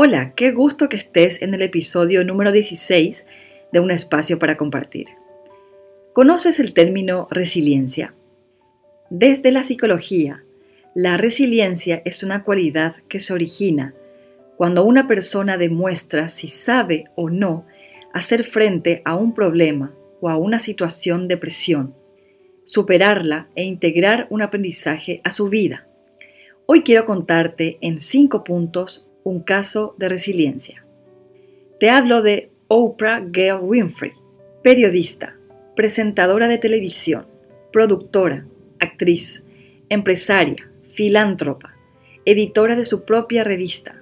Hola, qué gusto que estés en el episodio número 16 de Un espacio para compartir. ¿Conoces el término resiliencia? Desde la psicología, la resiliencia es una cualidad que se origina cuando una persona demuestra si sabe o no hacer frente a un problema o a una situación de presión, superarla e integrar un aprendizaje a su vida. Hoy quiero contarte en cinco puntos un caso de resiliencia. Te hablo de Oprah Gail Winfrey, periodista, presentadora de televisión, productora, actriz, empresaria, filántropa, editora de su propia revista,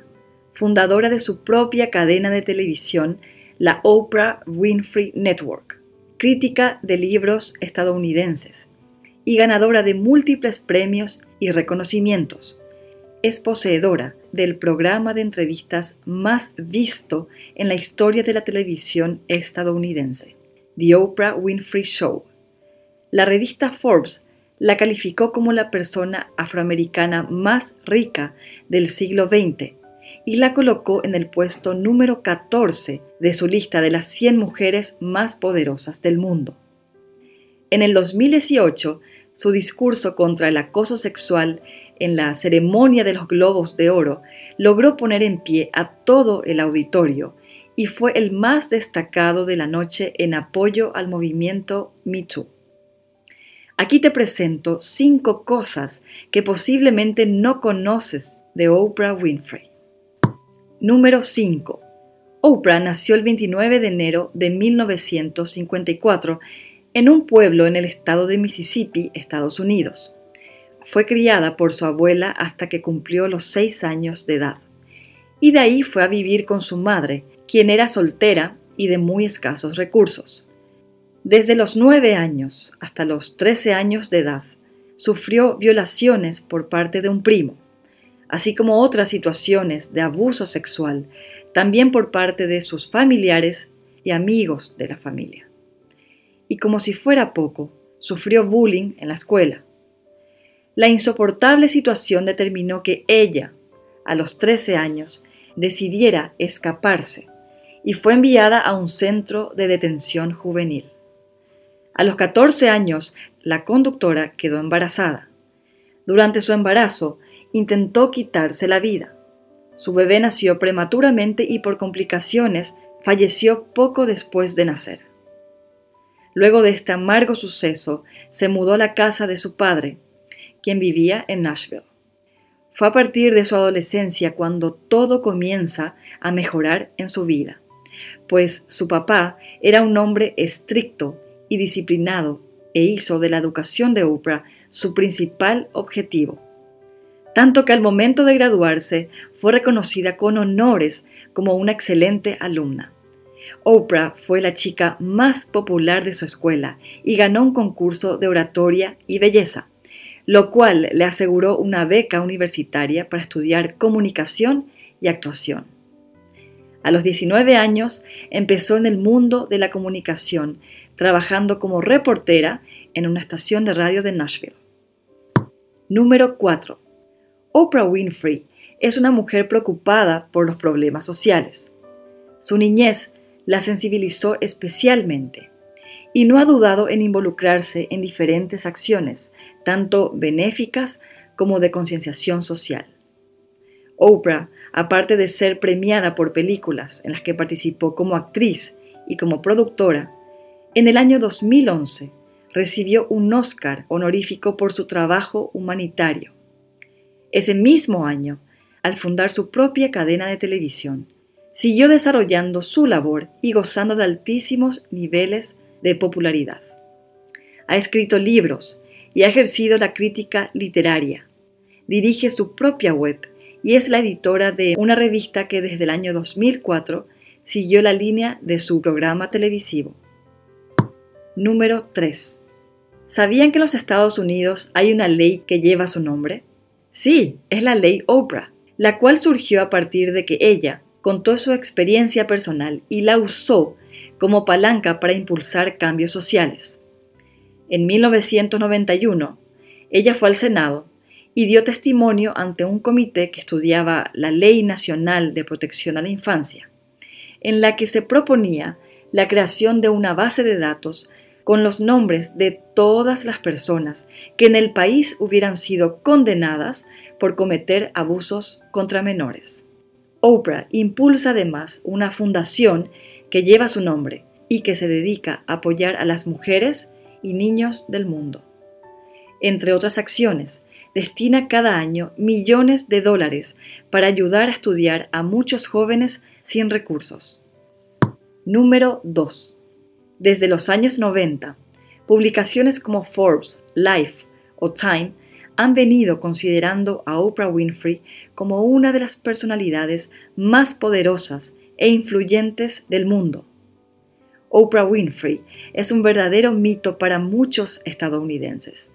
fundadora de su propia cadena de televisión, la Oprah Winfrey Network, crítica de libros estadounidenses y ganadora de múltiples premios y reconocimientos es poseedora del programa de entrevistas más visto en la historia de la televisión estadounidense, The Oprah Winfrey Show. La revista Forbes la calificó como la persona afroamericana más rica del siglo XX y la colocó en el puesto número 14 de su lista de las 100 mujeres más poderosas del mundo. En el 2018, su discurso contra el acoso sexual en la ceremonia de los Globos de Oro logró poner en pie a todo el auditorio y fue el más destacado de la noche en apoyo al movimiento MeToo. Aquí te presento cinco cosas que posiblemente no conoces de Oprah Winfrey. Número 5. Oprah nació el 29 de enero de 1954 en un pueblo en el estado de Mississippi, Estados Unidos. Fue criada por su abuela hasta que cumplió los seis años de edad, y de ahí fue a vivir con su madre, quien era soltera y de muy escasos recursos. Desde los nueve años hasta los trece años de edad, sufrió violaciones por parte de un primo, así como otras situaciones de abuso sexual, también por parte de sus familiares y amigos de la familia. Y como si fuera poco, sufrió bullying en la escuela. La insoportable situación determinó que ella, a los 13 años, decidiera escaparse y fue enviada a un centro de detención juvenil. A los 14 años, la conductora quedó embarazada. Durante su embarazo, intentó quitarse la vida. Su bebé nació prematuramente y por complicaciones falleció poco después de nacer. Luego de este amargo suceso, se mudó a la casa de su padre, quien vivía en Nashville. Fue a partir de su adolescencia cuando todo comienza a mejorar en su vida, pues su papá era un hombre estricto y disciplinado e hizo de la educación de Oprah su principal objetivo. Tanto que al momento de graduarse fue reconocida con honores como una excelente alumna. Oprah fue la chica más popular de su escuela y ganó un concurso de oratoria y belleza lo cual le aseguró una beca universitaria para estudiar comunicación y actuación. A los 19 años empezó en el mundo de la comunicación, trabajando como reportera en una estación de radio de Nashville. Número 4. Oprah Winfrey es una mujer preocupada por los problemas sociales. Su niñez la sensibilizó especialmente y no ha dudado en involucrarse en diferentes acciones, tanto benéficas como de concienciación social. Oprah, aparte de ser premiada por películas en las que participó como actriz y como productora, en el año 2011 recibió un Oscar honorífico por su trabajo humanitario. Ese mismo año, al fundar su propia cadena de televisión, siguió desarrollando su labor y gozando de altísimos niveles de popularidad. Ha escrito libros y ha ejercido la crítica literaria. Dirige su propia web y es la editora de una revista que desde el año 2004 siguió la línea de su programa televisivo. Número 3. ¿Sabían que en los Estados Unidos hay una ley que lleva su nombre? Sí, es la ley Oprah, la cual surgió a partir de que ella contó su experiencia personal y la usó como palanca para impulsar cambios sociales. En 1991, ella fue al Senado y dio testimonio ante un comité que estudiaba la Ley Nacional de Protección a la Infancia, en la que se proponía la creación de una base de datos con los nombres de todas las personas que en el país hubieran sido condenadas por cometer abusos contra menores. Oprah impulsa además una fundación que lleva su nombre y que se dedica a apoyar a las mujeres y niños del mundo. Entre otras acciones, destina cada año millones de dólares para ayudar a estudiar a muchos jóvenes sin recursos. Número 2. Desde los años 90, publicaciones como Forbes, Life o Time han venido considerando a Oprah Winfrey como una de las personalidades más poderosas e influyentes del mundo. Oprah Winfrey es un verdadero mito para muchos estadounidenses.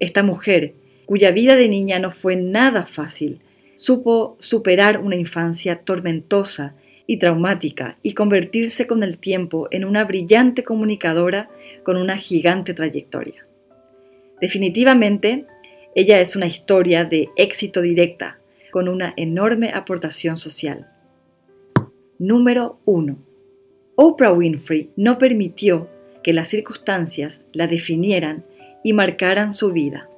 Esta mujer, cuya vida de niña no fue nada fácil, supo superar una infancia tormentosa y traumática y convertirse con el tiempo en una brillante comunicadora con una gigante trayectoria. Definitivamente, ella es una historia de éxito directa, con una enorme aportación social. Número 1. Oprah Winfrey no permitió que las circunstancias la definieran y marcaran su vida.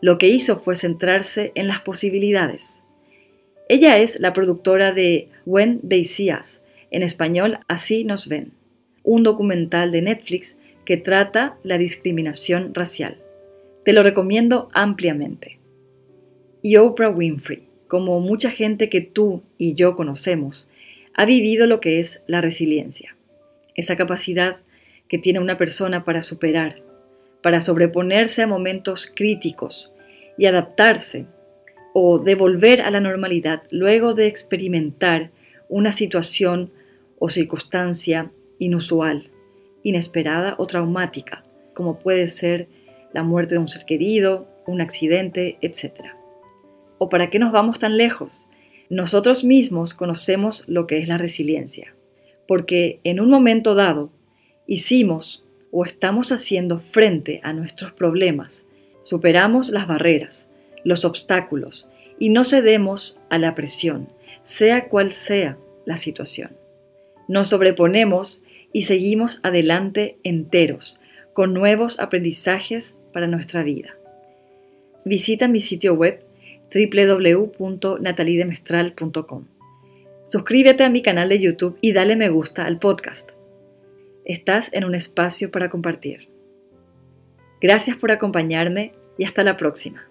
Lo que hizo fue centrarse en las posibilidades. Ella es la productora de When They See Us, en español Así nos ven, un documental de Netflix que trata la discriminación racial. Te lo recomiendo ampliamente. Y Oprah Winfrey, como mucha gente que tú y yo conocemos, ha vivido lo que es la resiliencia, esa capacidad que tiene una persona para superar, para sobreponerse a momentos críticos y adaptarse o devolver a la normalidad luego de experimentar una situación o circunstancia inusual, inesperada o traumática, como puede ser la muerte de un ser querido, un accidente, etc. ¿O para qué nos vamos tan lejos? Nosotros mismos conocemos lo que es la resiliencia, porque en un momento dado hicimos o estamos haciendo frente a nuestros problemas, superamos las barreras, los obstáculos y no cedemos a la presión, sea cual sea la situación. Nos sobreponemos y seguimos adelante enteros, con nuevos aprendizajes para nuestra vida. Visita mi sitio web www.natalidemestral.com. Suscríbete a mi canal de YouTube y dale me gusta al podcast. Estás en un espacio para compartir. Gracias por acompañarme y hasta la próxima.